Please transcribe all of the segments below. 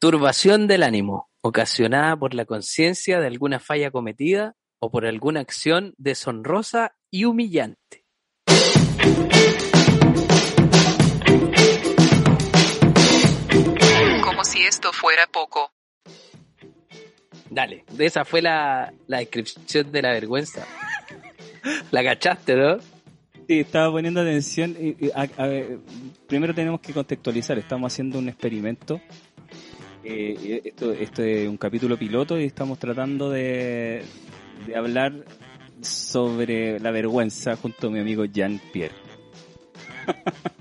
Turbación del ánimo, ocasionada por la conciencia de alguna falla cometida o por alguna acción deshonrosa y humillante. Como si esto fuera poco. Dale, esa fue la, la descripción de la vergüenza. La cachaste, ¿no? Sí, estaba poniendo atención. y- y, a- a ver, primero tenemos que contextualizar. Estamos haciendo un experimento. Eh, esto, esto es un capítulo piloto y estamos tratando de, de hablar sobre la vergüenza junto a mi amigo Jean-Pierre.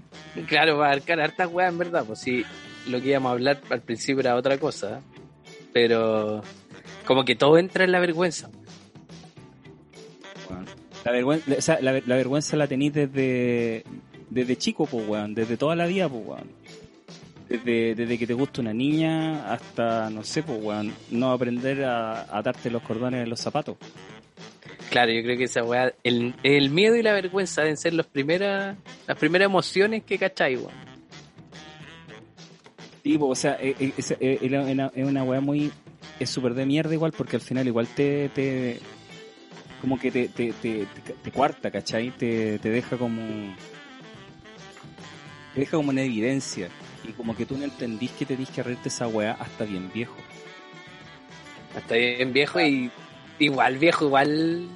Claro, va a abarcar hartas weas, en verdad. Pues sí, lo que íbamos a hablar al principio era otra cosa. Pero como que todo entra en la vergüenza. La, vergüenza, o sea, la, ver- la vergüenza la tenéis desde, desde chico, pues, weón. Desde toda la vida, pues, weón. Desde, desde que te gusta una niña hasta, no sé, pues, weón, no aprender a atarte los cordones en los zapatos. Claro, yo creo que esa wea, el, el miedo y la vergüenza deben ser los primeras, las primeras emociones que cacháis, weón. Sí, pues, o sea, es, es- es- una, una weá muy... Es súper de mierda igual porque al final igual te... te como que te, te, te, te, te cuarta, ¿cachai? Te, te deja como... Te deja como en evidencia. Y como que tú no entendís que tenés que reírte esa weá hasta bien viejo. Hasta bien viejo y igual viejo, igual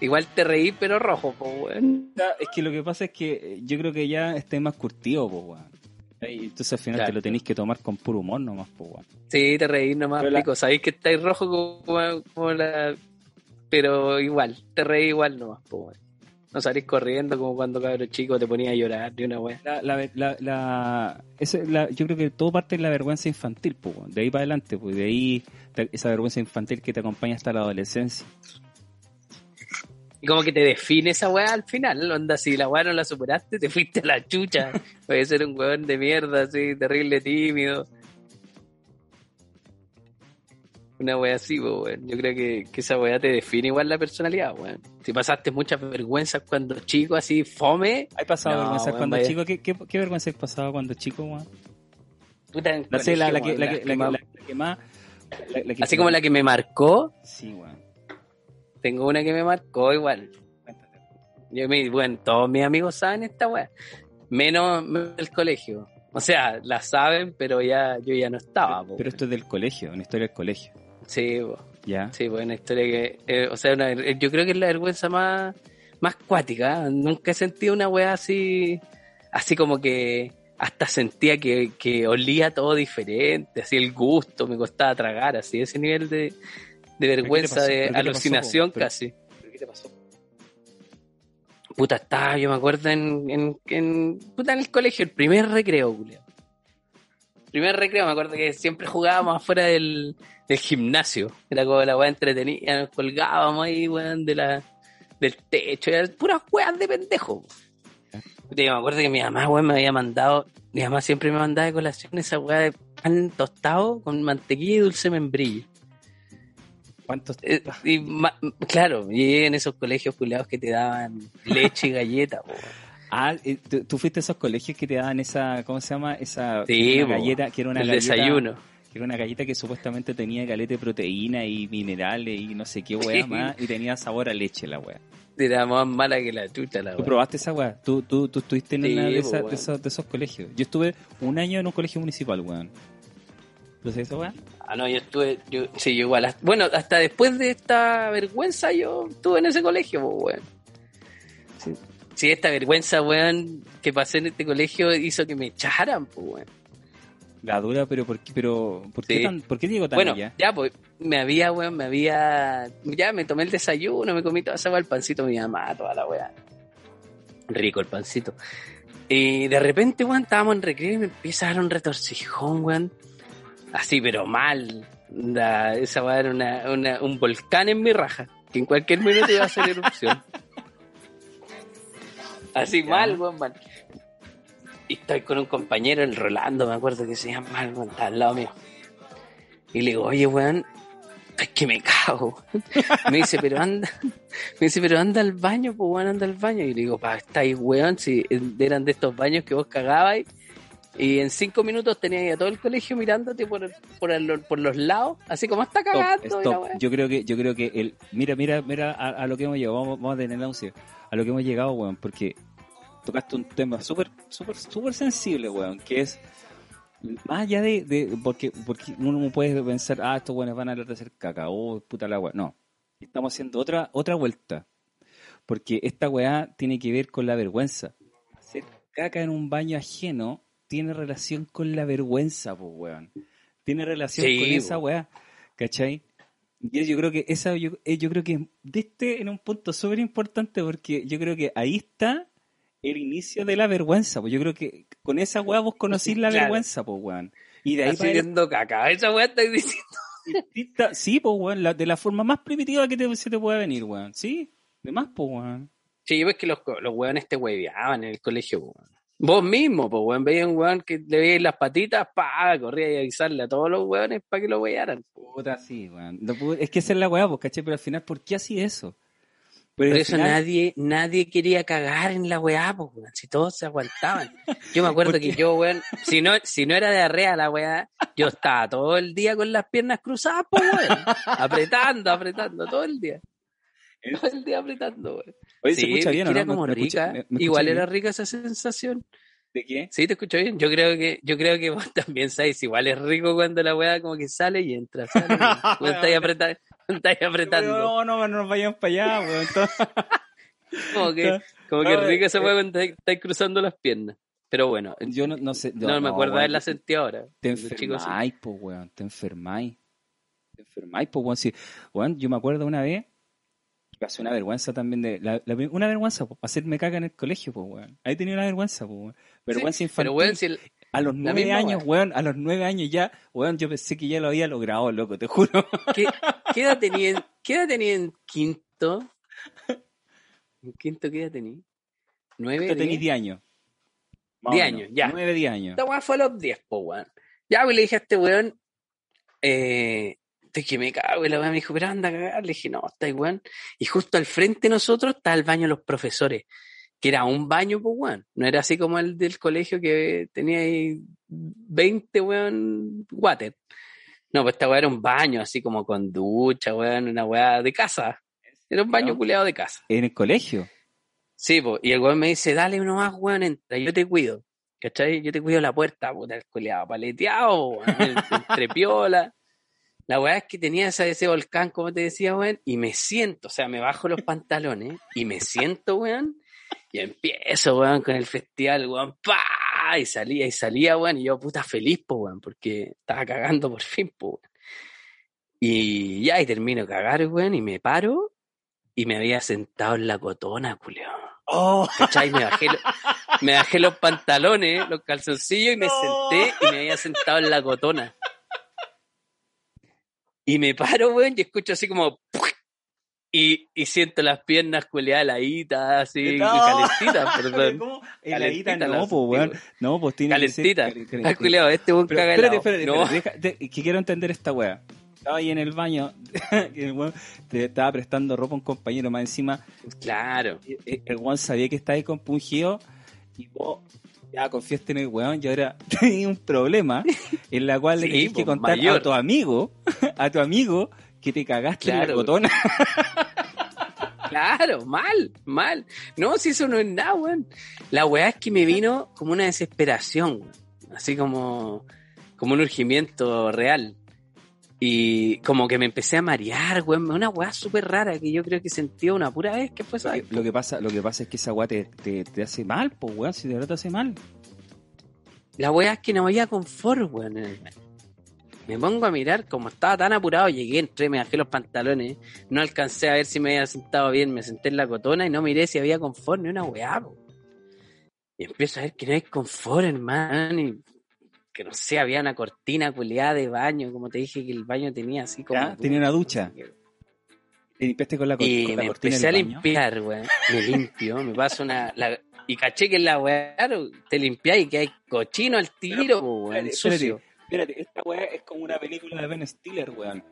igual te reí pero rojo, pues weón. Es que lo que pasa es que eh, yo creo que ya estés más curtido, pues weón. Entonces al final Claro. te lo tenéis que tomar con puro humor nomás, pues weón. Sí, te reí nomás, Pero la- pico. Sabéis que estáis rojo como, como la... Pero igual, te reí igual nomás, pues weón. No salís corriendo como cuando cabro chico te ponía a llorar de una wea. La, la, la, la- esa es la- yo creo que todo parte de la vergüenza infantil, weón. de ahí para adelante, pues, de ahí esa vergüenza infantil que te acompaña hasta la adolescencia. Y como que te define esa weá al final, onda, si la weá no la superaste, te fuiste a la chucha. Puede ser un weón de mierda, así, terrible tímido. Una weá así, weón. Yo creo que, que esa weá te define igual la personalidad, weón. Si pasaste muchas vergüenzas cuando chico, así, fome, ¿Hay pasado No, vergüenza weón, cuando vaya. chico? ¿Qué, qué, qué vergüenza has pasado cuando chico, weón? La, sé, la, que, la, que, la, que- más- Así como la que me marcó, Sí, weón. tengo una que me marcó igual. Yo, mi, bueno, todos mis amigos saben esta weá. Menos del colegio. O sea, la saben, pero ya yo ya no estaba. po, Pero esto es del colegio, una historia del colegio. Sí. ¿Ya? sí, pues una historia que. eh, o sea, una- yo creo que es la vergüenza más, más cuática. ¿eh? Nunca he sentido una weá así. Así como que hasta sentía que, que olía todo diferente. Así el gusto, me costaba tragar. Así ese nivel de, de vergüenza, de ¿Pero qué te pasó, alucinación casi. ¿Pero qué te pasó? Puta, estaba, yo me acuerdo en, en, en, puta, en el colegio, el primer recreo, Julio. Primer recreo, me acuerdo que siempre jugábamos afuera del, del gimnasio. Era como la weá entretenida, nos colgábamos ahí, weón, de la, del techo, eran puras weas de pendejo. Yo me acuerdo que mi mamá, weón, me había mandado, mi mamá siempre me mandaba de colación esa weá de pan tostado con mantequilla y dulce membrillo. ¿Cuántos? Eh, y ma- claro, y en esos colegios culiados que te daban leche y galleta. Ah, eh, tú, tú fuiste a esos colegios que te daban esa, ¿cómo se llama? Esa Sí, galleta, que era una el galleta, desayuno. Era una galleta que supuestamente tenía galeta de proteína y minerales y no sé qué weá más, y tenía sabor a leche la weá. Era más mala que la chucha la ¿Tú weá. probaste esa weá? ¿Tú, tú, tú estuviste en Sí, una de, esos, de esos colegios? Yo estuve un año en un colegio municipal, weón. ¿Tú sabes esa weá? Ah, no, yo estuve, yo, sí, yo igual. hasta- bueno, hasta después de esta vergüenza yo estuve en ese colegio, weón. Sí. Sí, esta vergüenza, weón, que pasé en este colegio hizo que me echaran, pues, weón. La dura, pero ¿por qué, pero, ¿por qué, Sí. tan, ¿por qué digo tan Bueno, allá? ya, pues, me había, weón, me había. Ya me tomé el desayuno, me comí toda esa el pancito mi mamá, toda la weá. Rico el pancito. Y de repente, weón, estábamos en recreo y me empieza a dar un retorcijón, weón. Así, pero mal. La- esa weá era una, una- un volcán en mi raja, que en cualquier minuto iba a hacer erupción. Así Ya. mal, weón, mal. Y estoy con un compañero, el Rolando, me acuerdo que se llama, weón, está al lado mío. Y le digo, oye, weón, es que me cago. Me dice, pero anda, me dice, pero anda al baño, pues weón, anda al baño. Y le digo, pa, estáis weón, si eran de estos baños que vos cagabais, Y en cinco minutos tenía a todo el colegio mirándote por, por, el- por los lados, así como está cagando. Stop. Yo creo que, yo creo que el, mira, mira, mira a, a lo que hemos llegado, vamos, vamos a tener música, a lo que hemos llegado, weón, porque tocaste un tema súper, súper, súper sensible, weón, que es más allá de, de porque, porque uno puede pensar, ah, estos weones van a hablar de hacer caca, oh, puta la weá. No, estamos haciendo otra, otra vuelta, porque esta weá tiene que ver con la vergüenza. Hacer caca en un baño ajeno tiene relación con la vergüenza, pues, weón. Tiene relación Sí, con esa weá, ¿cachai? Y yo creo que esa, yo, eh, yo creo que de este en un punto súper importante porque yo creo que ahí está el inicio de la vergüenza. Pues yo creo que con esa weá vos conocís la Claro. vergüenza, pues weón. Y de ahí para caca. Esa weá está diciendo. sí, pues weón, la- de la forma más primitiva que te, se te pueda venir, weón. Sí, de más, pues weón. Sí, yo ves que los, los weones te hueveaban en el colegio, po, weón. Vos mismo, pues, weón, veías un weón que le veías las patitas, pa, corría y avisarle a todos los weones para que lo huevearan. Puta, sí, weón. No es que esa es la weá, pues, ¿cachai? Pero al final, ¿por qué así eso? Pero Por eso final- nadie, nadie quería cagar en la weá, weón. Si todos se aguantaban. Yo me acuerdo que yo, weón, si no, si no era de arrea la weá, yo estaba todo el día con las piernas cruzadas, pues, weón. Apretando, apretando, todo el día. Todo el día apretando, weón. Oye, ¿se Sí, escucha es bien no? era como ¿Me- me escucha- rica. me- Igual escucha era rica esa sensación. ¿De qué? Sí, te escucho bien. Yo creo que, yo creo que vos también sabes, igual es rico cuando la weá como que sale y entra, sale. y. Cuando apretando, cuando estáis apretando. No, no, no nos vayamos para allá, weón. Entonces- Como que, como que No, rico esa eh, weá cuando estáis, cruzando las piernas. Pero bueno, Yo no, no sé. no, me acuerdo weón, haberla sentido ahora. Te sí. enfermáis, po, weón. Te enfermáis. Te enfermáis, po, weón. Sí, weón, yo me acuerdo una vez que pasé una vergüenza también de. la- la- una vergüenza, po, hacerme caca en el colegio, po, weón. Ahí tenía una vergüenza, po, weón. Vergüenza Sí, infantil. Pero weón, si el- a los nueve años, weá. weón. A los nueve años ya, weón, yo pensé que ya lo había logrado, loco, te juro. ¿qué, qué edad tenía en, qué edad tenía en quinto? ¿En quinto qué edad tenía? ¿Nueve? Yo tenía diez? 10 años. Diez años, ya. Nueve, diez años. Esta weá fue a los 10, po, weón. Ya, pues le dije a este weón, eh, estoy que me cago, y la weá me dijo, pero anda a cagar. Le dije, no, está weón. Y justo al frente de nosotros está el baño de los profesores, que era un baño, pues, weón. No era así como el del colegio que tenía ahí 20, weón, water. No, pues esta weá era un baño, así como con ducha, weón, una weá de casa. Era un baño culeado de casa. En el colegio. Sí, po, y el weón me dice, dale uno más, weón, entra, yo te cuido. ¿Cachai? Yo te cuido la puerta, puta, el culeado paleteado, weón, el- entre piola. La weá es que tenía ese, ese volcán, como te decía, weón, y me siento, o sea, me bajo los pantalones y me siento, weón, y empiezo, weón, con el festival, weón, pa Y salía, y salía, weón, y yo, puta, feliz, po, weón, porque estaba cagando por fin, po, weón. Y ya, y termino de cagar, weón, y me paro, y me había sentado en la cotona, culeado. ¡Oh! ¿Cachai? Me bajé, lo- me bajé los pantalones, los calzoncillos y me No. senté y me había sentado en la cotona. Y me paro, weón, y escucho así como... Y, y siento las piernas culeadas heladitas, así, No. calentitas, perdón. ¿Cómo? Calentita Heladita, no, pues, weón. No, pues tiene Calentita. que ser... cal- Ah, cal- culeado, este weón Pero, espérate, espérate, No, espérate, deja- de- que quiero entender esta weá. Estaba ahí en el baño, y el weón te estaba prestando ropa a un compañero más encima. claro. y El el weón sabía que estaba ahí compungido y vos ya confiaste en el weón y ahora tenía un problema en la cual le Sí, tenías que pues, contar mayor. a tu amigo, a tu amigo que te cagaste en la Claro. botona. Claro, mal, mal. No, si eso no es nada, weón. La weá es que me vino como una desesperación, weón. Así como, como un urgimiento real. Y como que me empecé a marear, weón. Una weá súper rara que yo creo que sentí una pura vez que fue vez. Lo que pasa, lo que pasa es que esa weá te, te, te hace mal, pues weón, si de verdad te hace mal. La weá es que no había confort, weón. Me pongo a mirar, como estaba tan apurado, llegué, entré, me bajé los pantalones, no alcancé a ver si me había sentado bien, me senté en la cotona y no miré si había confort ni una weá, po. Y empiezo a ver que no hay confort, hermano, y que no sé, había una cortina culeada de baño, como te dije que el baño tenía así como... Ya, tenía una ducha. Te limpiaste con la, cor- Y con la me cortina empecé a limpiar, weón. Me limpio, me paso una. la- y caché que en la weá, te limpias y que hay cochino al tiro, weón, sucio. Espérate, esta weá es como una película de Ben Stiller, weón.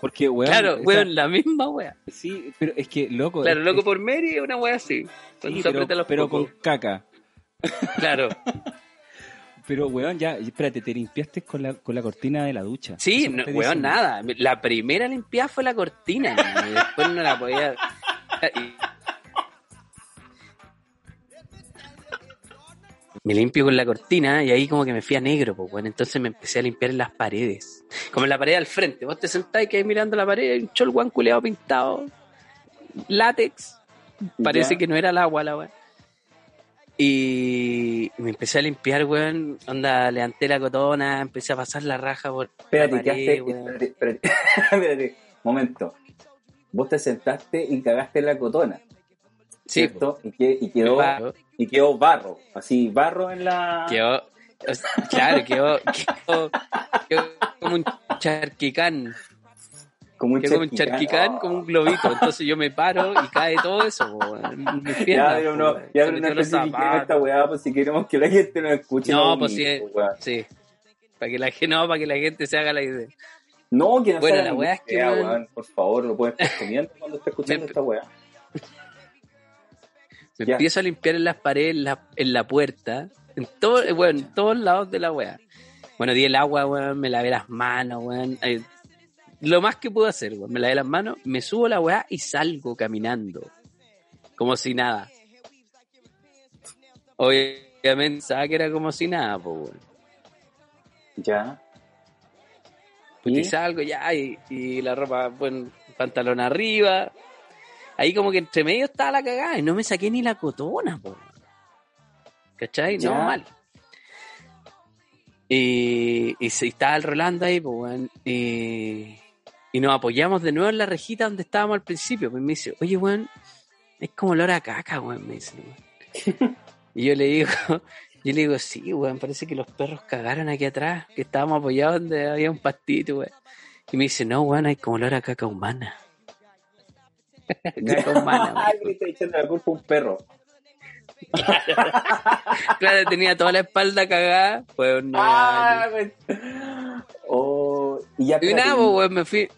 Porque, weón. Claro, esa- weón, la misma weá. Sí, pero es que, loco. Claro, es- loco es- por Mary es una weá así. Sí, pero, aprieta los pero con caca. Claro. Pero, weón, ya, espérate, te limpiaste con la, con la cortina de la ducha. Sí, no, weón, diciendo. nada. La primera limpiada fue la cortina, y después no la podía. Me limpio con la cortina y ahí como que me fui a negro, pues bueno, entonces me empecé a limpiar en las paredes. Como en la pared al frente. Vos te sentás y quedás mirando la pared, un cholguán culeado pintado, látex, parece Ya. que no era el agua la weá. Y me empecé a limpiar, weón. Onda, levanté la cotona, empecé a pasar la raja por Espérate, la ¿qué pared, haces? Espérate, espérate, espérate, momento. Vos te sentaste y cagaste en la cotona, ¿cierto? Y, que- y quedó, y quedó barro, así, barro en la... Quedó, claro, quedó, quedó, quedó como un charquicán. como un Quedó como un charquicán. charquicán, como un globito. Entonces yo me paro y cae todo eso, po, en mis Ya, piernas, po, no, ya, no especifiquemos esta weá, pues si queremos que la gente nos escuche. No, pues sí, sí. Para que la gente, no, para que la gente se haga la idea. No, que no Bueno, la weá es que, idea, weón, weón, Por favor, lo puedes estar comiendo cuando estés escuchando Me- esta weá. Me empiezo a limpiar en las paredes, en la, en la puerta, en todo, eh, bueno, en todos lados de la weá. Bueno, di el agua, weón, me lavé las manos, weón. eh, lo más que pude hacer, weón, me lavé las manos, me subo a la weá y salgo caminando. Como si nada. Obviamente, sabía que era como si nada, pues, weón. Ya. Y ¿Y? salgo ya, y, y la ropa, bueno, pantalón arriba. Ahí como que entre medio estaba la cagada y no me saqué ni la cotona, po. ¿Cachai? Ya. No, mal. Y, y se estaba el Rolando ahí, weón. Y, y nos apoyamos de nuevo en la rejita donde estábamos al principio. Pues me dice, oye, weón, es como olor a caca, weón, me dice, weón. Y yo le digo, yo le digo, sí, weón, parece que los perros cagaron aquí atrás, que estábamos apoyados donde había un pastito, weón. Y me dice, no, weón, hay como olor a caca humana. le está echando la culpa un perro. Claro, tenía toda la espalda cagada, pues no. Ah, güey. Oh, y ya Y nada, pues, me fui.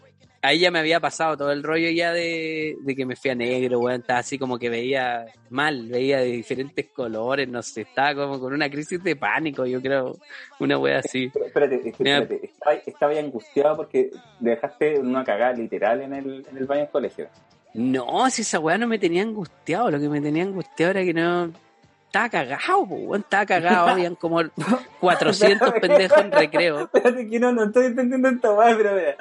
Ahí ya me había pasado todo el rollo ya de, de que me fui a negro, weón. Estaba así como que veía mal, veía de diferentes colores, no sé. Estaba como con una crisis de pánico, yo creo. Una wea así. Pero Espérate, espérate, estaba, estaba ya angustiado porque dejaste una cagada literal en el, en el baño del colegio. No, si esa weá no me tenía angustiado. Lo que me tenía angustiado era que no. Estaba cagado, weón. Estaba cagado. Habían como 400 pendejos en recreo. Espérate que no, no estoy entendiendo esta weá, pero mira.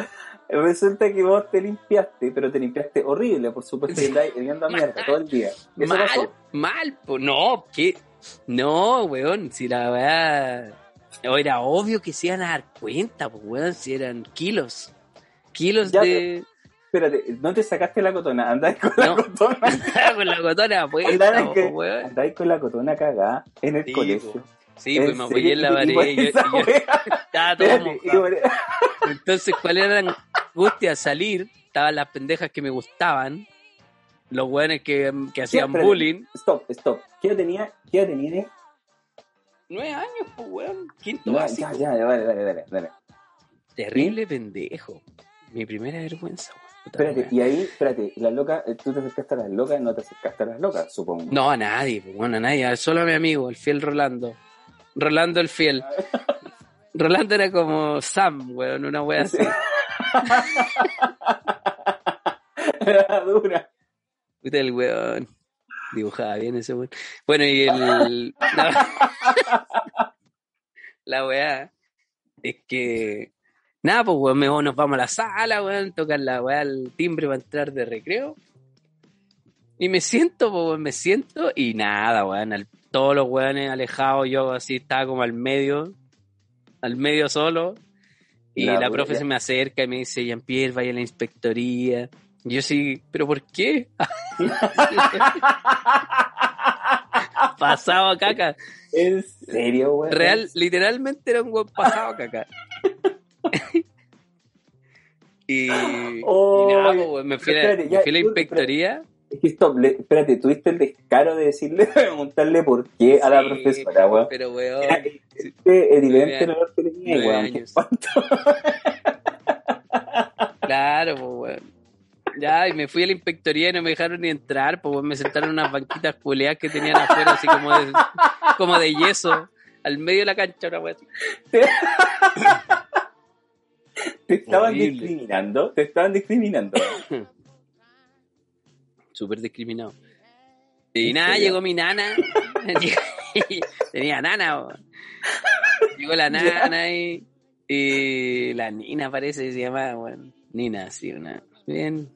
Resulta que vos te limpiaste, pero te limpiaste horrible, por supuesto, y andáis oliendo a mierda todo el día. ¿Eso Mal, pasó? mal, pues no, ¿qué? No, weón, si la weá. Era obvio que se iban a dar cuenta, pues, weón, si eran kilos. Kilos Ya, de. Espérate, no te sacaste la cotona, andáis con la No. cotona. con la cotona puesta, Andáis con la cotona cagada en el Sí, colegio. po. Sí, pues me apoyé en la pared. Estaba todo mojado. Entonces, ¿cuál era la angustia? Salir, estaban las pendejas que me gustaban, los weones que, que hacían espérate. bullying. Stop, stop. ¿Qué edad tenía? ¿Qué tenía? Nueve años, pues, weón. Quinto No, ya, ya, dale, dale, dale, dale. Terrible pendejo. Mi primera vergüenza, weón. Puta Espérate, y ahí, espérate, la loca, eh, tú te acercaste a las locas, no te acercaste a las locas, supongo. No, a nadie, pues, bueno, a nadie. Solo a mi amigo, el fiel Rolando. Rolando el fiel. Rolando era como Sam, weón, una wea así. Era dura. Puta el weón. Dibujaba bien ese weón. Bueno, y el. La, la weá es que. Nada, pues weón, me- nos vamos a la sala, weón, tocan la weá al timbre para entrar de recreo. Y me siento, pues weón, me siento y nada, weón. al- todos los weones alejados, yo así estaba como al medio, al medio solo. Y La la, profe se me acerca y me dice, Jean-Pierre, vaya a la inspectoría. Y yo sí, ¿pero por qué? Pasado a caca. ¿En serio, güey? Real, literalmente era un buen pasado caca. Y, Oh, y nada, weón, me fui, a, espérate, me ya, fui a la inspectoría. Es que stop, le- espérate, tuviste el descaro de decirle, de preguntarle por qué a la profesora, weón. Pero, weón, Era este evidente olor que tenía, weón. claro, pues, weón. Ya, y me fui a la inspectoría y no me dejaron ni entrar, pues weón, me sentaron en unas banquitas culeadas que tenían afuera, así como de, como de yeso, al medio de la cancha, una así. Te estaban Horrible. discriminando, te estaban discriminando. Súper discriminado. Y ¿En nada, serio? llegó mi nana. Tenía nana, weón. Llegó la nana y, y la Nina parece que se llamaba, weón. Nina, sí, una. Bien.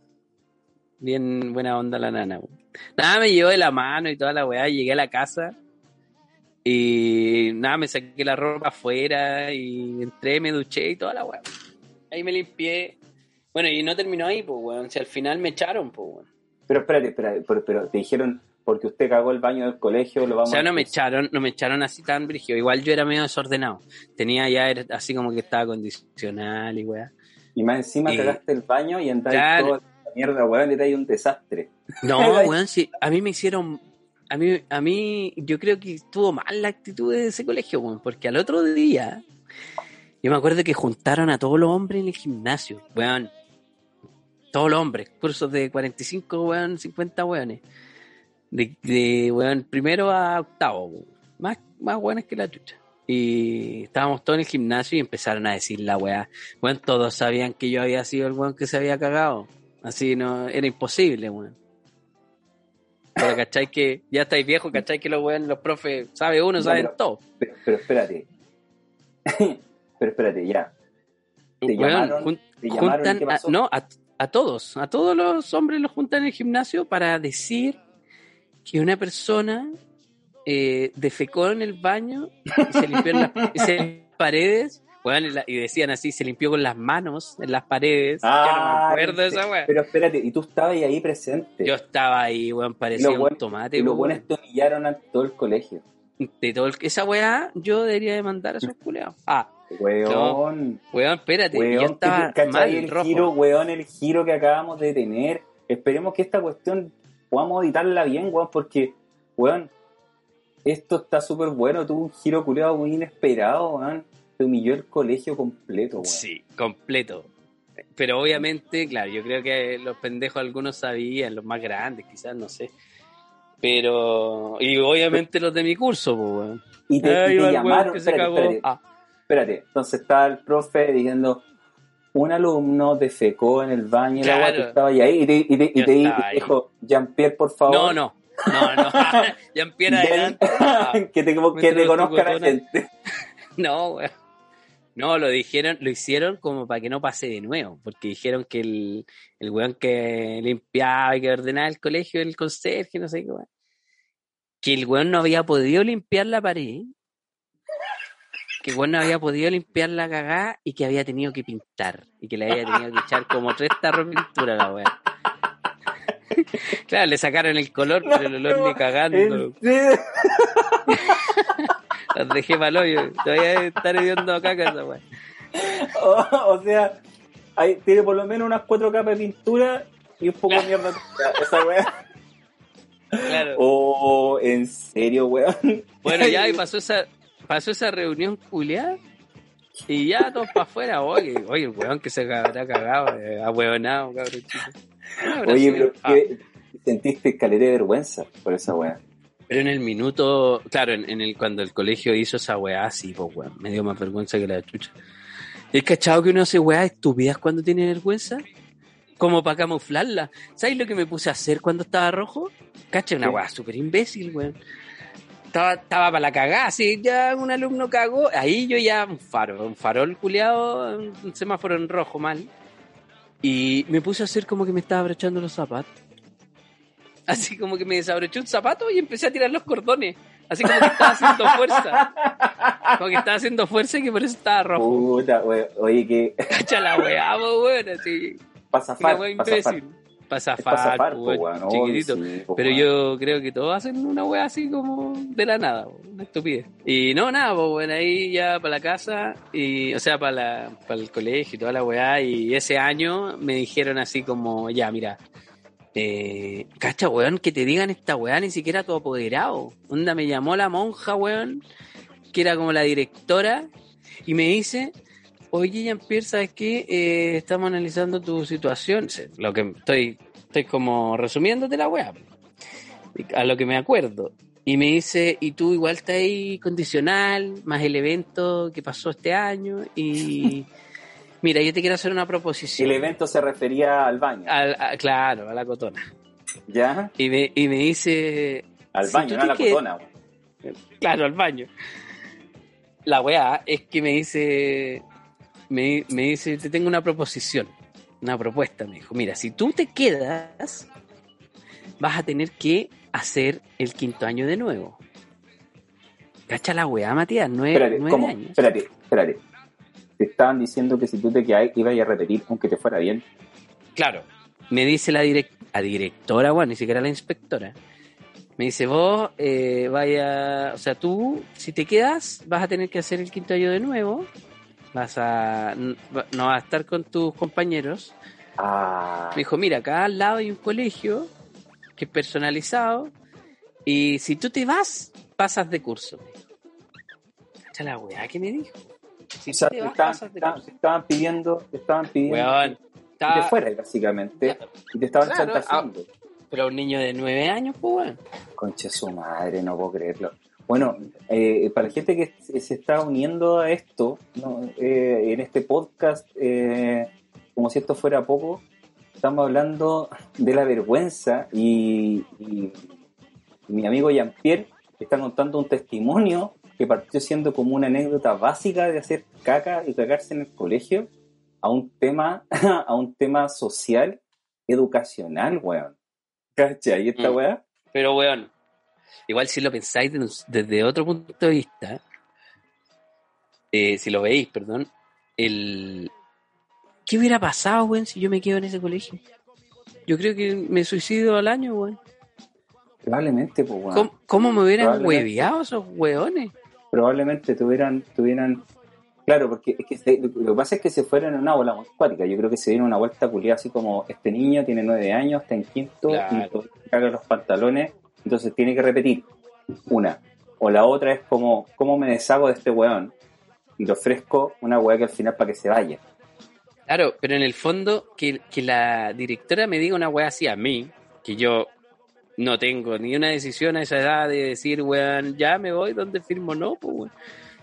Bien buena onda la nana, weón. Nada, me llevó de la mano y toda la weá. Llegué a la casa. Y nada, me saqué la ropa afuera y entré, me duché y toda la weá. Ahí me limpié. Bueno, y no terminó ahí, pues, weón. Si al final me echaron, pues, weón. Pero espérate, espérate, pero, pero te dijeron, porque usted cagó el baño del colegio, lo O vamos sea, a... no me echaron, no me echaron así tan brígido. Igual yo era medio desordenado. Tenía ya era así como que estaba condicional y weá. Y más encima Y- cagaste el baño y andáis Claro. toda la mierda, weón, y ahí un desastre. No, weón, sí. A mí me hicieron. A mí, a mí, yo creo que estuvo mal la actitud de ese colegio, weón, porque al otro día, yo me acuerdo que juntaron a todos los hombres en el gimnasio, weón. Todos los hombres, cursos de 45, weón, 50 weones. De, de weón, primero a octavo, weón. Más, más weones que la chucha. Y estábamos todos en el gimnasio y empezaron a decir la weá. Weón, todos sabían que yo había sido el weón que se había cagado. Así no, era imposible, weón. Pero cachai que ya estáis viejos, cachai que los weón, los profes, sabe uno, saben pero- todo. Pero, pero espérate. Pero espérate, ya. Te Weón, llamaron, jun- te llamaron, ¿y juntan qué a, pasó? no, a, a todos, a todos los hombres los juntan en el gimnasio para decir que una persona eh, defecó en el baño y se limpió en las, se- paredes, weón, y, decían así, se limpió con las manos en las paredes. No me Ah, acuerdo esa weá. Pero espérate, y tú estabas ahí presente. Yo estaba ahí, weón, parecía un buenos, tomate. y los buenos te humillaron a todo el colegio. De todo el- esa weá, yo debería demandar a esos culeados. Ah, Weón, weón, espérate, weón, yo estaba ¿cachai mal, el rojo. giro, weón, el giro que acabamos de tener? Esperemos que esta cuestión podamos editarla bien, weón, porque, weón, esto está súper bueno, tuvo un giro culeado muy inesperado, weón. Te humilló el colegio completo, weón. Sí, completo. Pero obviamente, claro, yo creo que los pendejos algunos sabían, los más grandes quizás, no sé. Pero, y obviamente los de mi curso, pues, weón. Y te, y llamaron, espérate, espérate, Ah, espérate. Entonces estaba el profe diciendo, un alumno defecó en el baño, Claro. weá, tú estabas ahí, y te, y te, y dijo, Jean-Pierre, por favor. no, no, no, no. empieza adelante. Que te, que te conozca la gente. No, weón. No, lo dijeron, lo hicieron como para que no pase de nuevo, porque dijeron que el, el weón que limpiaba y que ordenaba el colegio, el conserje, no sé qué weón, que el weón no había podido limpiar la pared, que el weón no había podido limpiar la cagada y que había tenido que pintar, y que le había tenido que echar como tres tarros de pintura a la weón. Claro, le sacaron el color, pero el olor ni cagando. Las dejé para hoyo. Todavía estar hediondo caca esa weón. o, o sea, ahí tiene por lo menos unas cuatro capas de pintura y un poco de mierda. Esa weá. Claro. Oh, en serio, weón. Bueno, ya y pasó esa, pasó esa reunión culiada y ya todos para afuera. Oye, oye, el weón que se habrá cagado, eh, ahueonado, cabrón chico. Oye, pero ah, ¿qué? sentiste caleta de vergüenza por esa weá. pero en el minuto, claro, en, en el cuando el colegio hizo esa weá, sí, pues weón, me dio más vergüenza que la chucha. ¿Es cachado que uno hace weá estúpidas cuando tiene vergüenza? Como para camuflarla. ¿Sabes lo que me puse a hacer cuando estaba rojo? Cacha, una weá súper imbécil, weón. Estaba, estaba para la cagada, si ya un alumno cagó, ahí yo ya un faro, un farol culiado, un semáforo en rojo mal. Y me puse a hacer como que me estaba abrochando los zapatos. Así como que me desabroché un zapato y empecé a tirar los cordones. Así como que estaba haciendo fuerza. Como que estaba haciendo fuerza y que por eso estaba rojo. Puta, weón. Oye, que Cacha la weá, weón, así. far, pasa far. imbécil. Pasa Es pasa far, po, po, weón, weón. Oh, chiquitito. sí, Pero yo creo que todos hacen una weá así como de la nada, po, una estupidez. Y no, nada, pues bueno, ahí ya para la casa, y, o sea, para, la, para el colegio y toda la weá. Y ese año me dijeron así como, ya, mira, eh, cacha, weón, que te digan esta weá ni siquiera tu apoderado. Onda, me llamó la monja, weón, que era como la directora, y me dice, oye, Jean-Pierre, ¿sabes qué? Eh, estamos analizando tu situación. Lo que estoy, estoy como resumiéndote la weá. A lo que me acuerdo. Y me dice, y tú igual estás ahí condicional, más el evento que pasó este año. Y mira, yo te quiero hacer una proposición. El evento se refería al baño. Al- a- claro, a la cotona. ¿Ya? Y me, y me dice, Al baño, no a la qued- cotona. claro, al baño. La weá es que me dice, me, me dice, te tengo una proposición, una propuesta, me dijo, mira, si tú te quedas, vas a tener que hacer el quinto año de nuevo. Cacha la weá, Matías, nueve, Espérate, nueve ¿cómo? años. Espérate, espérate. Te estaban diciendo que si tú te quedabas ibas a repetir aunque te fuera bien. Claro, me dice la, direc- la directora, bueno, ni siquiera la inspectora. Me dice, vos, eh, vaya, o sea, tú, si te quedas, vas a tener que hacer el quinto año de nuevo. Vas a, no vas a estar con tus compañeros. Ah, Me dijo, mira, acá al lado hay un colegio que es personalizado. Y si tú te vas, pasas de curso. Cacha la weá que me dijo. Si o sea, tú te te vas, estaban, pasas de estaban- curso. te estaban pidiendo, te estaban pidiendo Weón, que te estaba- fueras, básicamente. Y te estaban Claro, chantajeando. pero un niño de nueve años, pues weón. Concha su madre, no puedo creerlo. Bueno, eh, para la gente que se está uniendo a esto, ¿no? Eh, en este podcast, eh, como si esto fuera poco, estamos hablando de la vergüenza y, y mi amigo Jean-Pierre está contando un testimonio que partió siendo como una anécdota básica de hacer caca y cagarse en el colegio a un tema, a un tema social, educacional, weón. ¿Cachai? ¿Y esta Mm. weá? Pero, weón, igual si lo pensáis de- desde otro punto de vista, eh, si lo veis, perdón, el... ¿Qué hubiera pasado, weón, si yo me quedo en ese colegio? Yo creo que me suicido al año, weón. Probablemente, pues, weón. ¿Cómo, cómo me hubieran hueveado esos weones? Probablemente tuvieran, tuvieran. Claro, porque es que se- lo que pasa es que se fueron en una bola muy acuática. Yo creo que se dieron una vuelta culiada así como este niño tiene nueve años, está en quinto Claro. y caga los pantalones, entonces tiene que repetir una. O la otra es como, ¿cómo me deshago de este weón? Y le ofrezco una weá que al final para que se vaya. Claro, pero en el fondo, que, que la directora me diga una weá así a mí, que yo no tengo ni una decisión a esa edad de decir, weón, ya me voy, ¿dónde firmo? No, pues, weón.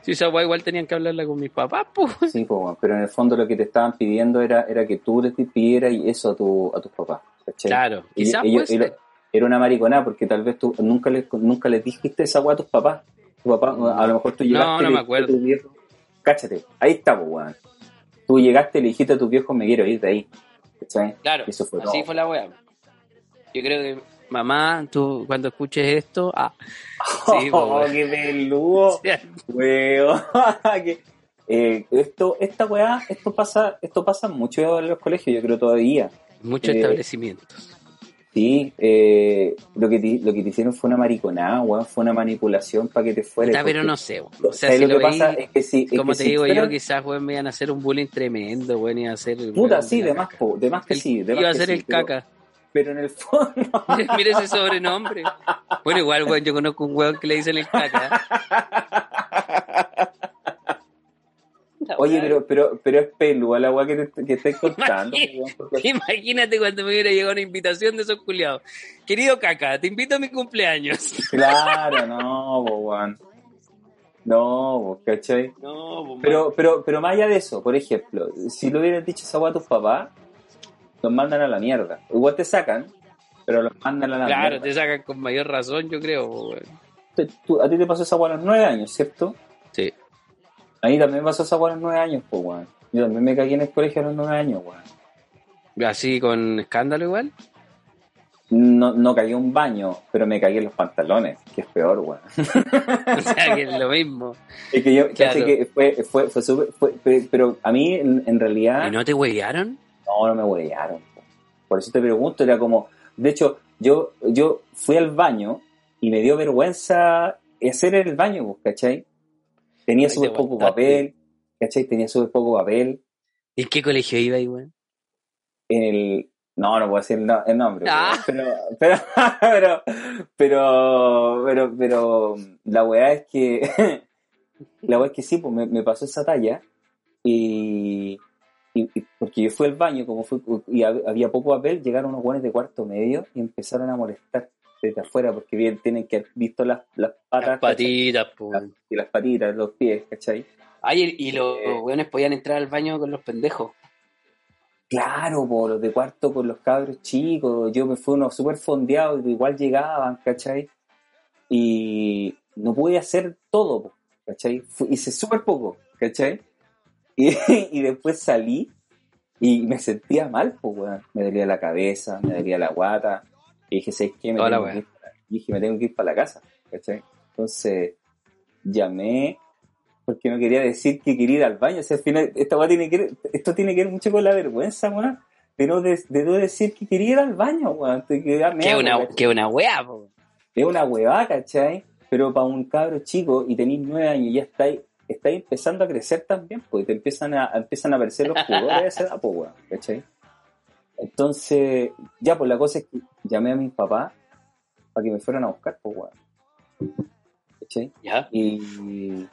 Si esa weá igual tenían que hablarla con mis papás, pues. Sí, pues, pero en el fondo lo que te estaban pidiendo era, era que tú les pidieras y eso a, tu, a tus papás. ¿cachai? Claro, Y- quizás ellos- puede ellos-. Era una mariconada porque tal vez tú nunca les, nunca les dijiste esa weá a tus papás. Tu papá, a lo mejor tú No, llegaste no y me acuerdo. a tu viejo, cáchate, ahí está, weón. Tú llegaste y le dijiste a tus viejos, me quiero ir de ahí. ¿Cachai? Claro, Eso fue así todo. fue la weá. Yo creo que, mamá, tú cuando escuches esto, ah, Sí, oh, qué peludo, weón. Que, eh, esto, esta weá, esto pasa, esto pasa mucho en los colegios, yo creo todavía. muchos Eh, establecimientos. Sí, eh, lo, que te, lo que te hicieron fue una mariconada, weón, fue una manipulación para que te fueras. Puta, pero no sé, weón. O sea, si lo lo que pasa es que si. es como que te si digo fuera- yo, quizás, weón, me iban a hacer un bullying tremendo, weón, iba a hacer... Puta, weón, sí, de más, po, de más que El- sí. De más iba a que ser sí, el pero- caca. Pero en el fondo. Mira ese sobrenombre. Bueno, igual, weón, yo conozco un weón que le dicen el caca. Oye, pero, pero, pero es pelúa la weá que, te, que estáis contando. Imagínate. porque- Imagínate cuando me hubiera llegado una invitación de esos culiados. Querido caca, te invito a mi cumpleaños. Claro, no, po, weón. No, po, ¿cachai? No, pues, Pero, pero, pero más allá de eso, por ejemplo, si le hubieras dicho esa weá a tus papás, los mandan a la mierda. Igual te sacan, pero los mandan a la claro, mierda. te sacan con mayor razón, yo creo, pues, tú- a ti te pasó esa weá a los nueve años, ¿cierto? Sí. A mí también me pasó esa weá a los nueve años, pues, weón. Yo también me caí en el colegio a los nueve años, weón. Así con escándalo igual. No, no caí en un baño, pero me caí en los pantalones, que es peor, weón. O sea, que es lo mismo. Es que yo, Claro. que fue, fue, fue súper- fue- pero a mí, en, en realidad, ¿Y no te huevearon? no, no me huellaron. po. Por eso te pregunto, era como, de hecho, yo, yo fui al baño y me dio vergüenza hacer el baño, ¿cachai? Tenía súper poco papel, ¿cachai? Tenía súper poco papel. ¿Y en qué colegio iba ahí, weón? En el, no, no puedo decir el, no- el nombre, Ah. pero, pero, pero, pero, pero, pero, la weá es que, la weá es que sí, pues me, me pasó esa talla y, y- y porque yo fui al baño, como fui, y hab- había poco papel, llegaron unos buenos de cuarto medio y empezaron a molestar. Desde afuera, porque bien tienen que haber visto las, las patas Las patitas, po. y las patitas, los pies, ¿cachai? Ay, y los Eh. weones podían entrar al baño con los pendejos. Claro, po, los de cuarto con los cabros chicos, yo me fui uno súper fondeado, igual llegaban, ¿cachai? Y no pude hacer todo, po, ¿cachai? Fui- hice súper poco, ¿cachai? Y, y después salí y me sentía mal, pues, weón. Me dolía la cabeza, me dolía la guata. Y dije, ¿sabes qué? Me Toda la tengo weá. que ir para- y dije, me tengo que ir para la casa, ¿cachai? Entonces, llamé porque no quería decir que quería ir al baño. O sea, al final, esta weá tiene que ver- esto tiene que ver mucho con la vergüenza, weón. De no, de, de no decir que quería ir al baño, weón. Que una, que una weá, po. es una huevada, ¿cachai? Pero para un cabro chico y tenéis nueve años y ya estáis, estáis empezando a crecer también, pues te empiezan a, empiezan a aparecer los jugadores de esa edad, pues, weón, ¿cachai? Entonces, ya, pues la cosa es que llamé a mis papás para que me fueran a buscar, pues, weón. ¿Cachai? Ya. Y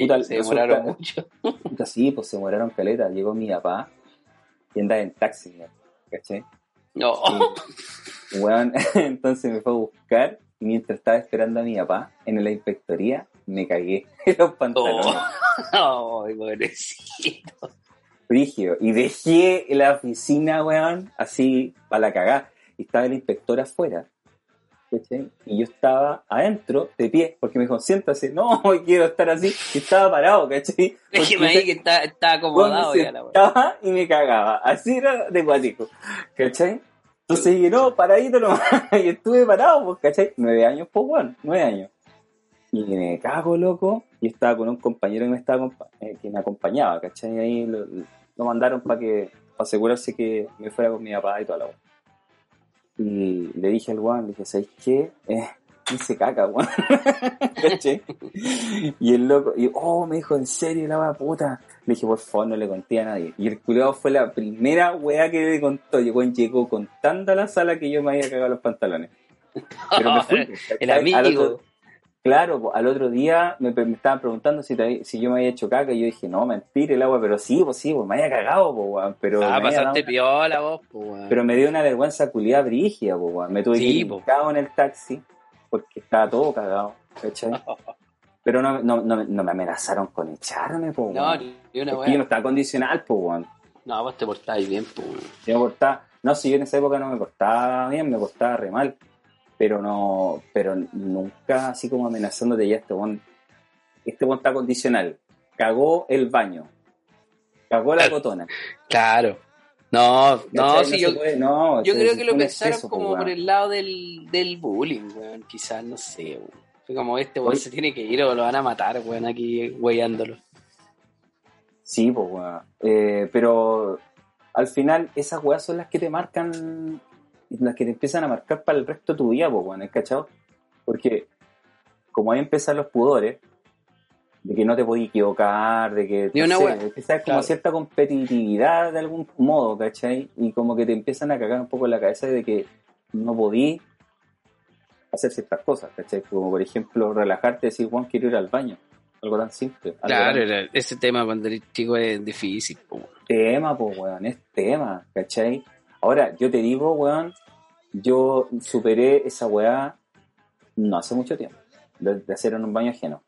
Puta, se resulta- demoraron mucho. puta, sí, pues se demoraron caleta. Llegó mi papá y andaba en taxi, weón, ¿cachai? No. Y, weón, entonces me fue a buscar y mientras estaba esperando a mi papá en la inspectoría, me cagué en los pantalones. Ay, pobrecito. Frigio. Y dejé la oficina, weón, así para la cagada. Y estaba el inspector afuera. ¿cachai? Y yo estaba adentro, de pie, porque me dijo, siéntase. No, hoy quiero estar así. Y estaba parado, ¿cachai? Déjeme ahí que está, está acomodado ya la weá. sentaba y me cagaba. Así era de guatico. ¿Cachai? Entonces dije, no, paradito nomás. y estuve parado, pues, ¿cachai? Nueve años, pues, weón, nueve años. Y me cago, loco. Y estaba con un compañero que me, estaba, eh, que me acompañaba, ¿cachai? Ahí lo, lo mandaron para que para asegurarse que me fuera con mi papá y toda la. Y le dije al weón, le dije, ¿sabes qué? Eh, hice caca, weón. ¿Cachai? Y el loco, y oh, me dijo, ¿en serio la puta? Le dije, por favor, no le conté a nadie. Y el culiado fue la primera weá que le contó. Llegó, llegó contando a la sala que yo me había cagado los pantalones. Pero me fui. El Al amigo. otro- claro, al otro día me, me estaban preguntando si, te- si yo me había hecho caca y yo dije, no, mentira el agua, pero sí, pues sí, pues me había cagado, weón. Pero, Ah, pasaste dado- piola vos, po, pero me dio una vergüenza culiada brígida, weón. Me tuve Sí, que ir en el taxi porque estaba todo cagado, ¿cachai? Pero no, no, no, no me amenazaron con echarme, po, No, ni una Es que yo no estaba condicional, pues. No, vos te portáis bien. Yo me portaba, no, si yo en esa época no me portaba bien, me portaba re mal. Pero no, pero nunca así como amenazándote ya este weón. Este weón está condicional. Cagó el baño. Cagó la cotona. Claro. No, no, sí, se yo, puede- no, yo creo que lo pensaron exceso, como pues, por el lado del, del bullying, weón. Quizás, no sé, weón. Fue como este weón se tiene que ir o lo van a matar, weón, aquí weyándolo. Sí, pues, weón. Eh, pero al final esas weas son las que te marcan, las que te empiezan a marcar para el resto de tu vida, pues, ¿has cachado? Porque como ahí empiezan los pudores, de que no te podías equivocar, de que no una sé, empieza como Claro. cierta competitividad de algún modo, ¿cachai? Y como que te empiezan a cagar un poco en la cabeza de que no podí hacer ciertas cosas, ¿cachai? Como por ejemplo relajarte y decir, Juan, quiero ir al baño. Algo tan simple. algo Claro, tan- ese tema cuando eres chico es difícil, po, tema, pues, weón, es tema, ¿cachai? Ahora, yo te digo, weón, yo superé esa weá no hace mucho tiempo, de, de hacer en un baño ajeno.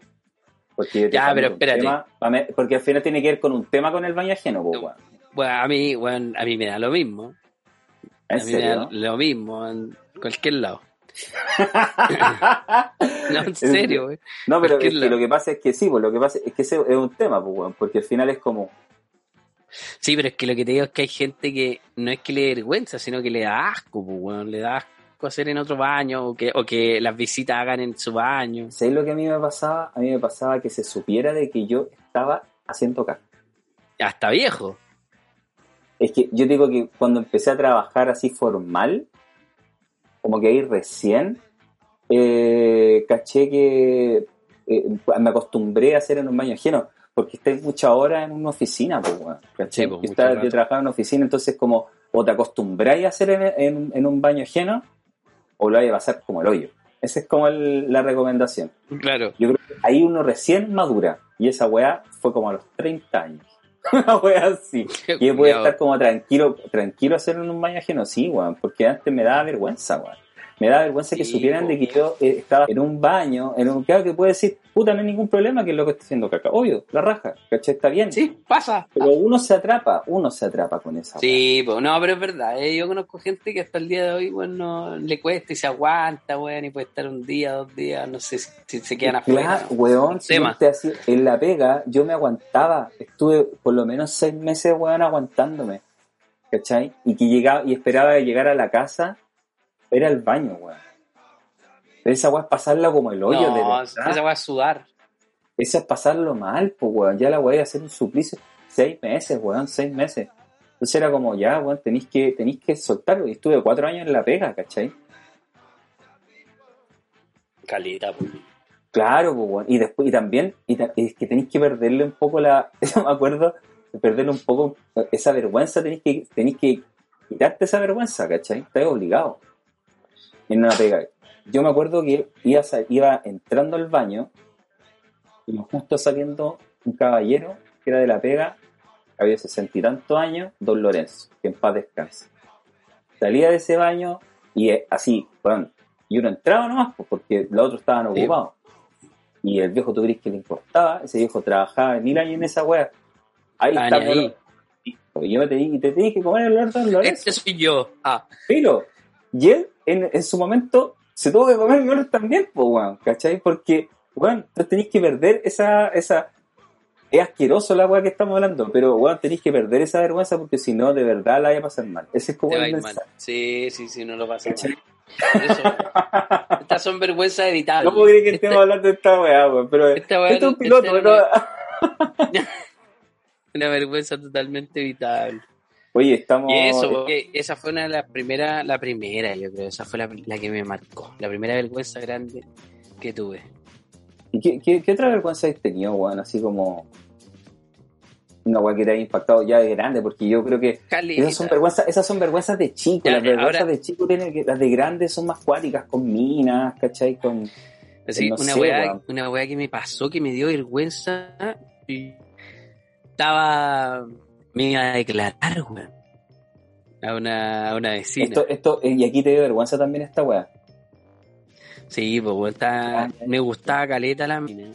Porque yo Ya, pero espérate. tema, porque al final tiene que ver con un tema con el baño ajeno, pues, weón. Bueno, a mí, weón, a mí me da lo mismo. ¿En a mí me da serio? lo mismo en cualquier lado. No, en serio, weón. No, pero es que lo que pasa es que sí, pues lo que pasa es que ese es un tema, pues, weón, porque al final es como, Sí, pero es que lo que te digo es que hay gente que no es que le dé vergüenza, sino que le da asco, pues, weón. Le da asco hacer en otro baño o que, o que las visitas hagan en su baño. ¿sabes lo que a mí me pasaba? A mí me pasaba que se supiera de que yo estaba haciendo caca. Hasta viejo. Es que yo digo que cuando empecé a trabajar así formal, como que ahí recién, eh, caché que eh, me acostumbré a hacer en un baño ajeno, porque estoy muchas horas en una oficina, pues, ¿cachai? Sí, pues, yo, mucho estaba- rato. yo trabajaba en una oficina, entonces como o te acostumbráis a hacer en, en- en un baño ajeno, o lo vais a pasar como el hoyo. Esa es como el- la recomendación. Claro. Yo creo que ahí uno recién madura, y esa weá fue como a los 30 años. Una weá así. Y yo podía estar como tranquilo, tranquilo hacerlo en un baño ajeno, sí, weón, porque antes me daba vergüenza, weón. Me da vergüenza que supieran po. de que yo eh, estaba en un baño, en un claro que puede decir, puta, no hay ningún problema que es lo que está haciendo caca. Obvio, la raja, ¿cachai? Está bien. Sí, pasa. Pero uno se atrapa, uno se atrapa con esa. Sí, pues no, pero es verdad. eh, Yo conozco gente que hasta el día de hoy, bueno, le cuesta y se aguanta, weón, y puede estar un día, dos días, no sé si, si se quedan afuera. Claro, weón, si Tema. te hacía- en la pega yo me aguantaba, estuve por lo menos seis meses, weón, aguantándome, ¿cachai? Y que llegaba, y esperaba llegar a la casa, era el baño, weón. Pero esa weá es pasarla como el hoyo, de no, verdad. esa va a sudar. Esa es pasarlo mal, pues, weón. Ya la weá iba a hacer un suplicio. Seis meses, weón, seis meses. Entonces era como, ya, weón, tenéis que, tenéis que soltarlo. Y estuve cuatro años en la pega, ¿cachai? Calita, pues. Claro, pues, weón. Y después, y también, y ta- es que tenéis que perderle un poco la, yo me acuerdo, de perderle un poco esa vergüenza, tenéis que, tenéis que quitarte esa vergüenza, ¿cachai? Estás obligado. En una pega. Yo me acuerdo que iba, iba entrando al baño, y justo saliendo un caballero que era de la pega, había sesenta y tantos años, don Lorenzo, que en paz descanse. Salía de ese baño y eh, así, bueno, y uno entraba nomás, pues, porque los otros estaban Sí. ocupados. Y el viejo tú crees que le importaba, ese viejo trabajaba mil años en esa wea. Ahí Ah, está, ahí. yo tenía, y te tenías que comer el olor de don Lorenzo. Este soy yo. Ah, Pero, y él, en, en su momento, se tuvo que comer mierda también, pues, weón, ¿cachai? Porque, weón, entonces tenéis que perder esa, esa, es asqueroso la weá que estamos hablando, pero, weón, tenéis que perder esa vergüenza porque si no, de verdad la vaya a pasar mal. Ese es como te va a el ir mal. mensaje. Sí, sí, sí, no lo pasa mal. Eso, estas son vergüenzas evitables. ¿Cómo crees que estemos hablando de esta weá, weón? Pero, Esta weá es un no- piloto, ¿no? no Una vergüenza totalmente evitable. Oye, estamos... Y eso, porque esa fue una de las primeras, la primera, yo creo, esa fue la, la que me marcó, la primera vergüenza grande que tuve. ¿Y qué, qué, qué otra vergüenza has tenido, weón? Así como... Una weá que te haya impactado ya de grande, porque yo creo que Calita. Esas son vergüenzas, esas son vergüenzas de chico, Ya, las vergüenzas ahora- de chico tienen que, las de grandes son más cuáticas, con minas, ¿cachai? Con, Así, no una, sé, weá, una weá que me pasó, que me dio vergüenza. Y estaba. Me iba a declarar, weón. A una, a una vecina. esto, esto, eh, y aquí te dio vergüenza también esta weá. Sí, pues weón, estaba- Ah, me gustaba caleta la mina.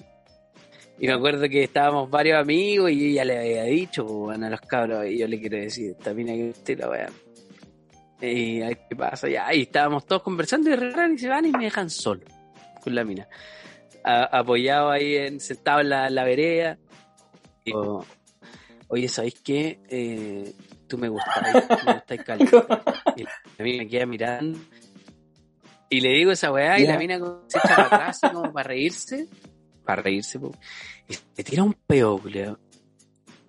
Y me acuerdo que estábamos varios amigos y ella le había dicho, pues, bueno, a los cabros, y yo le quiero decir, esta mina que usted la weá. Y a ver qué pasa, ya, y estábamos todos conversando y y se van y me dejan solo con la mina. A- apoyado ahí, en, sentado en la, la vereda. Y oye, ¿sabéis qué? Eh, tú me gustáis, me gustáis caleta. Y la mina me queda mirando. Y le digo esa weá y la mina se echa para atrás como para reírse. Para reírse, po. Y se tira un peo, culiao.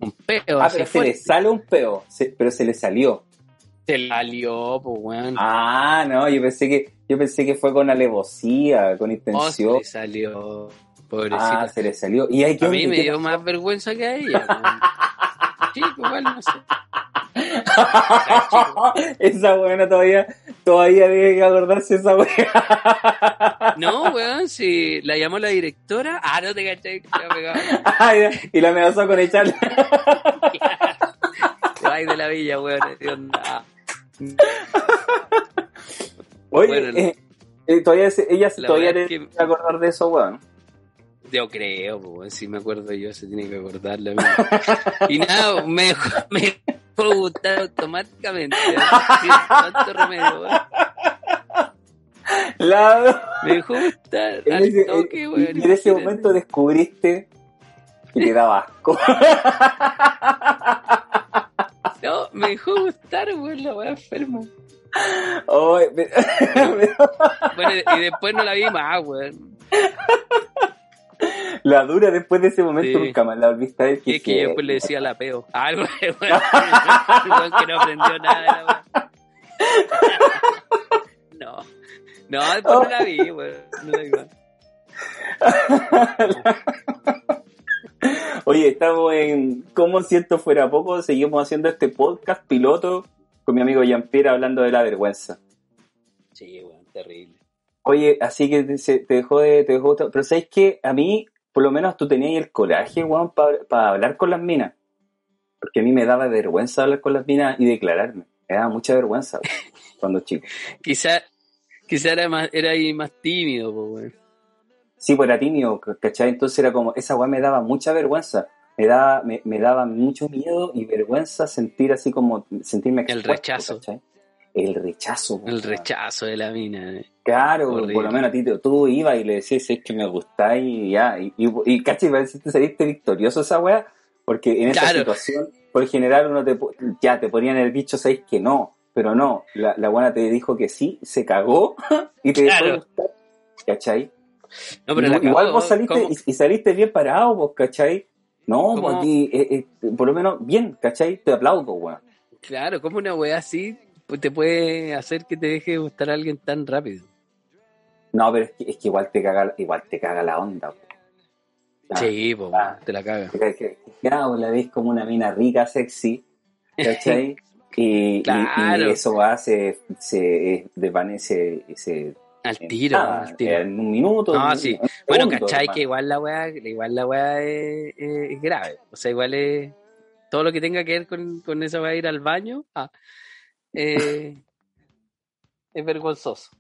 Un peo, Ah, pero se le sale un peo, se- pero se le salió. Se la lió, pues, weón. Ah, no, yo pensé que, yo pensé que fue con alevosía, con Oh, se intención. le salió. Pobrecita. Ah, se le salió. ¿Y ahí qué a mí me ¿Qué dio pasó? más vergüenza que a ella. Sí, pues, igual no sé. esa buena todavía, todavía debe acordarse esa weá. No, weón, si la llamó la directora. Ah, no te caché que y la amenazó con echarle. Ay, de la villa, weón. de onda. Oye, Bueno, eh, eh, todavía ella la todavía es que- que acordar de eso, weón. Yo creo, pues, si me acuerdo yo, se tiene que acordar la mía. Y nada, me dejó, me dejó gustar automáticamente. Sin tanto remedio, weón. La- Me dejó gustar en al ese, toque, en- weón. y en ese momento descubriste que te daba asco. No, me dejó gustar, weón, la weá enferma. Me- Bueno, y después no la vi más, weón. la dura después de ese momento Sí. nunca más la volviste a ver. Y es que yo después le decía la peo. Algo, weón que no aprendió nada. No. No, después no la vi, weón. No la vi más. Oye, estamos en Como siento fuera poco, seguimos haciendo este podcast piloto con mi amigo Jean-Pierre hablando de la vergüenza. Sí, weón, terrible. Oye, así que te, dejó de, te dejó. Pero sabes que a mí, por lo menos tú tenías el coraje, weón, para hablar con las minas. Porque a mí me daba vergüenza hablar con las minas y declararme. Me daba mucha vergüenza, weón, cuando chico. Quizá, Quizá era más, era ahí más tímido, weón. Sí, pues era tímido, ¿cachai? Entonces era como, esa weá me daba mucha vergüenza. Me daba, me, me daba mucho miedo y vergüenza sentir así como, sentirme El expuesto, rechazo. ¿cachai? El rechazo. El rechazo de la mina. eh. Claro, Horrible. por lo menos a ti te- tú ibas y le decías, es que me gustáis y ya. Y, y, y cachai, parece que te saliste victorioso esa weá, porque en esa Claro. situación, por general, uno te, ya te ponían el bicho, sabéis que no, pero no, la, la buena te dijo que sí, se cagó y te dejó Claro. de gustar, ¿cachai? No, pero la Igual vos saliste ¿cómo? y, saliste bien parado, vos, ¿cachai? No, aquí, eh, eh, por lo menos bien, ¿cachai? Te aplaudo, weón. Claro, como una weá así te puede hacer que te deje de gustar a alguien tan rápido? No, pero es que, es que igual te caga, igual te caga la onda, weón. Ah, sí, pues, ah. te la caga. que, ya, vos la ves como una mina rica, sexy, ¿cachai? Y, Claro. y eso va, se, se desvanece, se, Al tiro, al tiro. en un minuto. No, en- sí. en un Bueno, segundo, ¿cachai? hermano. Que igual la weá, igual la weá es, es- grave. O sea, igual es. Todo lo que tenga que ver con, con esa weá ir al baño, ah, eh, es vergonzoso.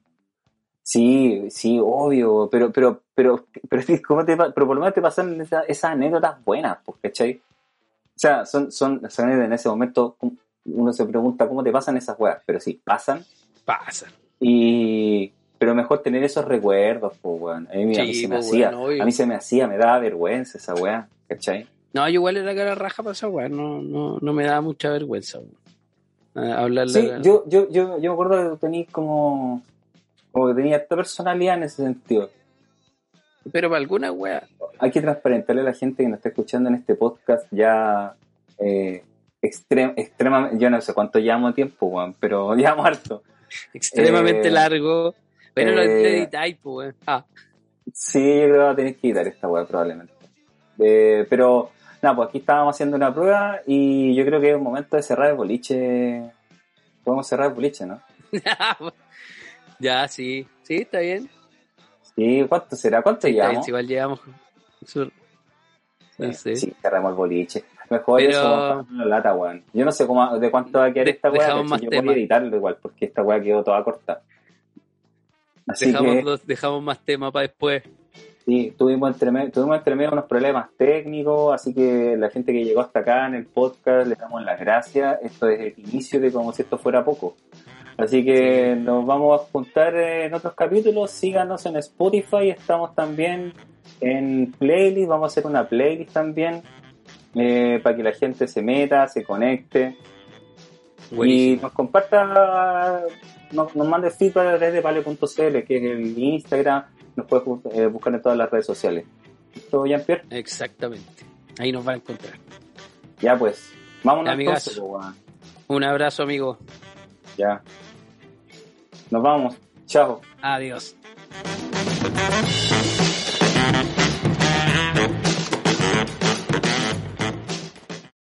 Sí, sí, obvio, pero, pero, pero, pero, ¿cómo te, pero por lo menos te pasan esa- esas anécdotas buenas, pues, ¿cachai? O sea, son, son, son en ese momento, uno se pregunta cómo te pasan esas weas, pero sí, pasan, Pasa. y, pero mejor tener esos recuerdos, pues, weón. A mí, a mí se me pues, hacía, a mí se me hacía, me daba vergüenza esa wea, ¿cachai? No, yo igual era cara raja para esa weá. No, no, no me daba mucha vergüenza, weón. Ah, Hablarle Sí, a- yo, yo, yo, yo me acuerdo que tenías como, como que tenía esta personalidad en ese sentido. Pero para alguna weá. hay que transparentarle a la gente que nos está escuchando en este podcast ya eh, extrem- extremadamente, yo no sé cuánto llevamos tiempo, weón, pero llevamos harto. Extremadamente Eh, largo. Pero lo eh, editáis, pues, weón. Ah, Sí, yo creo que va a tener que quitar esta weá probablemente. Eh, pero, nada, pues aquí estábamos haciendo una prueba y yo creo que es momento de cerrar el boliche. Podemos cerrar el boliche, ¿no? ya, sí. Sí, está bien. Sí, ¿cuánto será? ¿Cuánto Sí, llevamos? igual llevamos. sur- No sé. Sí, cerramos el boliche. Mejor Pero- eso, la lata, weón. Yo no sé cómo, de cuánto va a quedar esta weá, yo voy temas. a editarlo igual, porque esta weá quedó toda corta. Así Dejamos, que, dos- dejamos más temas para después. Sí, tuvimos entre, medio, tuvimos entre medio unos problemas técnicos, así que la gente que llegó hasta acá en el podcast, les damos las gracias. Esto es el inicio de como si esto fuera poco. Así que nos vamos a juntar en otros capítulos. Síganos en Spotify. Estamos también en playlist. Vamos a hacer una playlist también eh, para que la gente se meta, se conecte y nos comparta, nos, nos mande feedback a través de pale.cl, que es el Instagram. Nos puedes eh, buscar en todas las redes sociales. ¿Listo, Jean-Pierre? Exactamente. Ahí nos va a encontrar. Ya pues. Vámonos entonces, weón. Un abrazo, amigo. Ya. Nos vamos. Chao. Adiós.